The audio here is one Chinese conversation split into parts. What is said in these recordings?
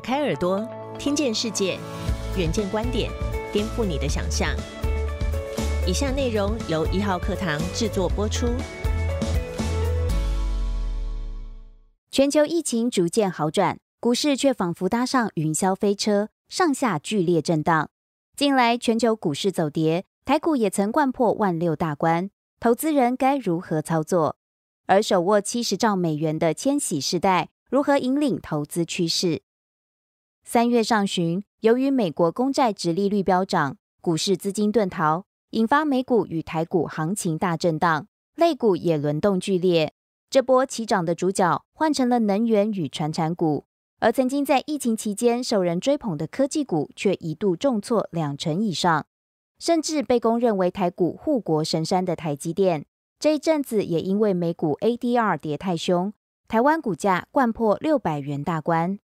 开耳朵，听见世界，远见观点，颠覆你的想象。以下内容由一号课堂制作播出。全球疫情逐渐好转，股市却仿佛搭上云霄飞车，上下剧烈震荡。近来全球股市走跌，台股也曾贯破万六大关，投资人该如何操作？而手握七十兆美元的千禧世代如何引领投资趋势？三月上旬，由于美国公债直利率飙涨，股市资金遁逃，引发美股与台股行情大震荡，类股也轮动剧烈。这波起涨的主角换成了能源与传产股，而曾经在疫情期间受人追捧的科技股却一度重挫两成以上，甚至被公认为台股护国神山的台积电，这一阵子也因为美股 ADR 跌太凶，台湾股价贯破六百元大关。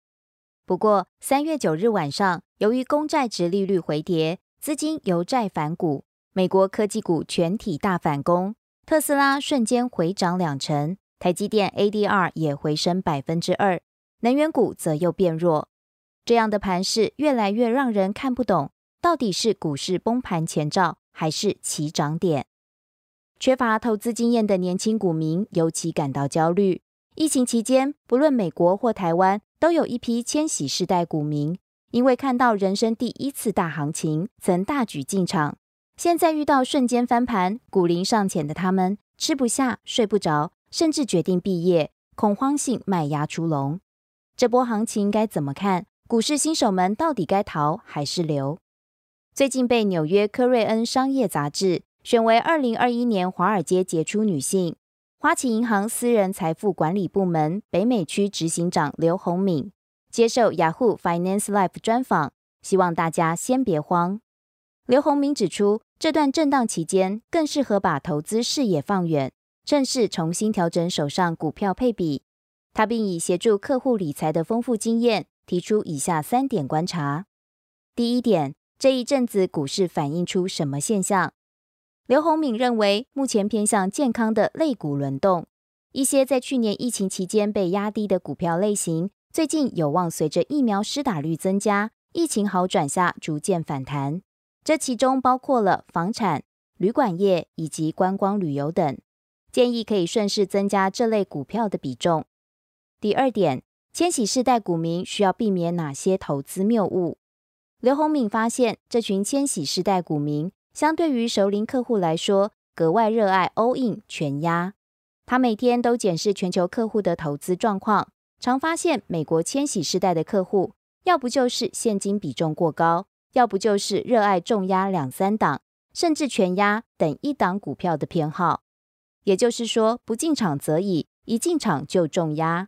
不过，三月九日晚上，由于公债值利率回跌，资金由债反股，美国科技股全体大反攻，特斯拉瞬间回涨两成，台积电 ADR 也回升百分之二，能源股则又变弱。这样的盘势越来越让人看不懂，到底是股市崩盘前兆，还是起涨点？缺乏投资经验的年轻股民尤其感到焦虑。疫情期间，不论美国或台湾。都有一批千禧世代股民，因为看到人生第一次大行情，曾大举进场。现在遇到瞬间翻盘，股龄尚浅的他们吃不下、睡不着，甚至决定毕业，恐慌性卖压出笼。这波行情该怎么看？股市新手们到底该逃还是留？最近被纽约科瑞恩商业杂志选为二零二一年华尔街杰出女性。花旗银行私人财富管理部门北美区执行长刘宏敏接受雅虎 Finance Life 专访，希望大家先别慌。刘宏敏指出，这段震荡期间更适合把投资视野放远，趁势重新调整手上股票配比。他并以协助客户理财的丰富经验，提出以下三点观察：第一点，这一阵子股市反映出什么现象？刘宏敏认为，目前偏向健康的类股轮动，一些在去年疫情期间被压低的股票类型，最近有望随着疫苗施打率增加、疫情好转下逐渐反弹。这其中包括了房产、旅馆业以及观光旅游等，建议可以顺势增加这类股票的比重。第二点，千禧世代股民需要避免哪些投资谬误？刘宏敏发现，这群千禧世代股民。相对于熟龄客户来说，格外热爱 all in 全压。他每天都检视全球客户的投资状况，常发现美国千禧世代的客户，要不就是现金比重过高，要不就是热爱重压两三档，甚至全压等一档股票的偏好。也就是说，不进场则已，一进场就重压。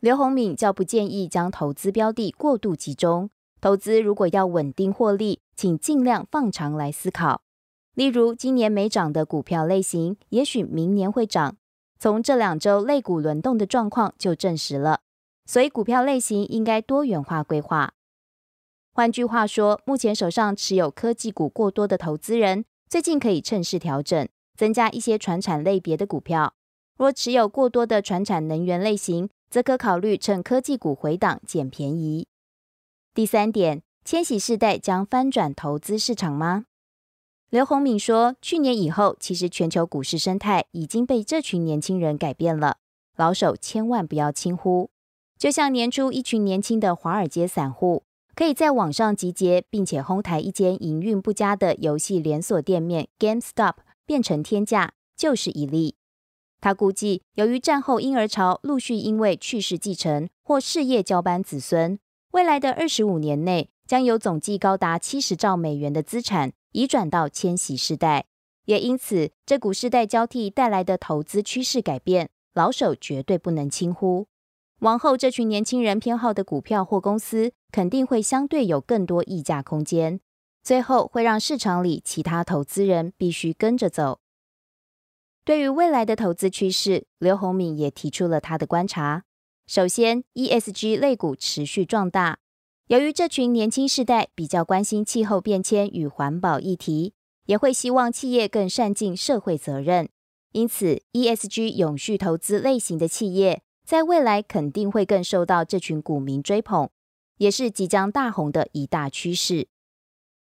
刘宏敏较不建议将投资标的过度集中。投资如果要稳定获利，请尽量放长来思考。例如，今年没涨的股票类型，也许明年会涨。从这两周类股轮动的状况就证实了。所以，股票类型应该多元化规划。换句话说，目前手上持有科技股过多的投资人，最近可以趁势调整，增加一些传产类别的股票。若持有过多的传产能源类型，则可考虑趁科技股回档捡便宜。第三点，千禧世代将翻转投资市场吗？刘宏敏说，去年以后，其实全球股市生态已经被这群年轻人改变了。老手千万不要轻忽。就像年初一群年轻的华尔街散户，可以在网上集结，并且哄抬一间营运不佳的游戏连锁店面 GameStop 变成天价，就是一例。他估计，由于战后婴儿潮陆续因为去世继承或事业交班子孙。未来的二十五年内，将有总计高达七十兆美元的资产移转到千禧世代，也因此，这股世代交替带来的投资趋势改变，老手绝对不能轻忽。往后，这群年轻人偏好的股票或公司，肯定会相对有更多溢价空间，最后会让市场里其他投资人必须跟着走。对于未来的投资趋势，刘宏敏也提出了他的观察。首先，ESG 类股持续壮大。由于这群年轻世代比较关心气候变迁与环保议题，也会希望企业更善尽社会责任，因此 ESG 永续投资类型的企业，在未来肯定会更受到这群股民追捧。也是即将大红的一大趋势。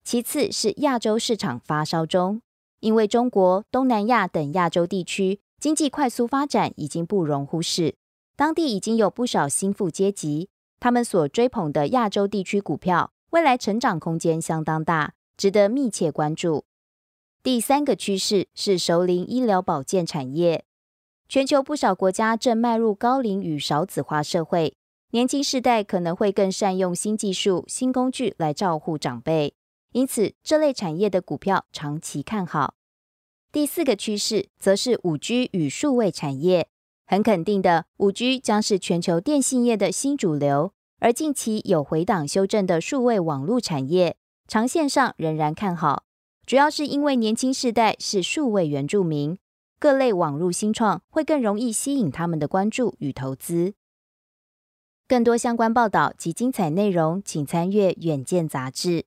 其次是亚洲市场发烧中，因为中国、东南亚等亚洲地区经济快速发展已经不容忽视，当地已经有不少新富阶级，他们所追捧的亚洲地区股票未来成长空间相当大，值得密切关注。第三个趋势是熟龄医疗保健产业，全球不少国家正迈入高龄与少子化社会，年轻世代可能会更善用新技术、新工具来照护长辈。因此，这类产业的股票长期看好。第四个趋势则是五 G 与数位产业，很肯定的，五 G 将是全球电信业的新主流。而近期有回档修正的数位网络产业，长线上仍然看好，主要是因为年轻世代是数位原住民，各类网络新创会更容易吸引他们的关注与投资。更多相关报道及精彩内容，请参阅《远见》杂志。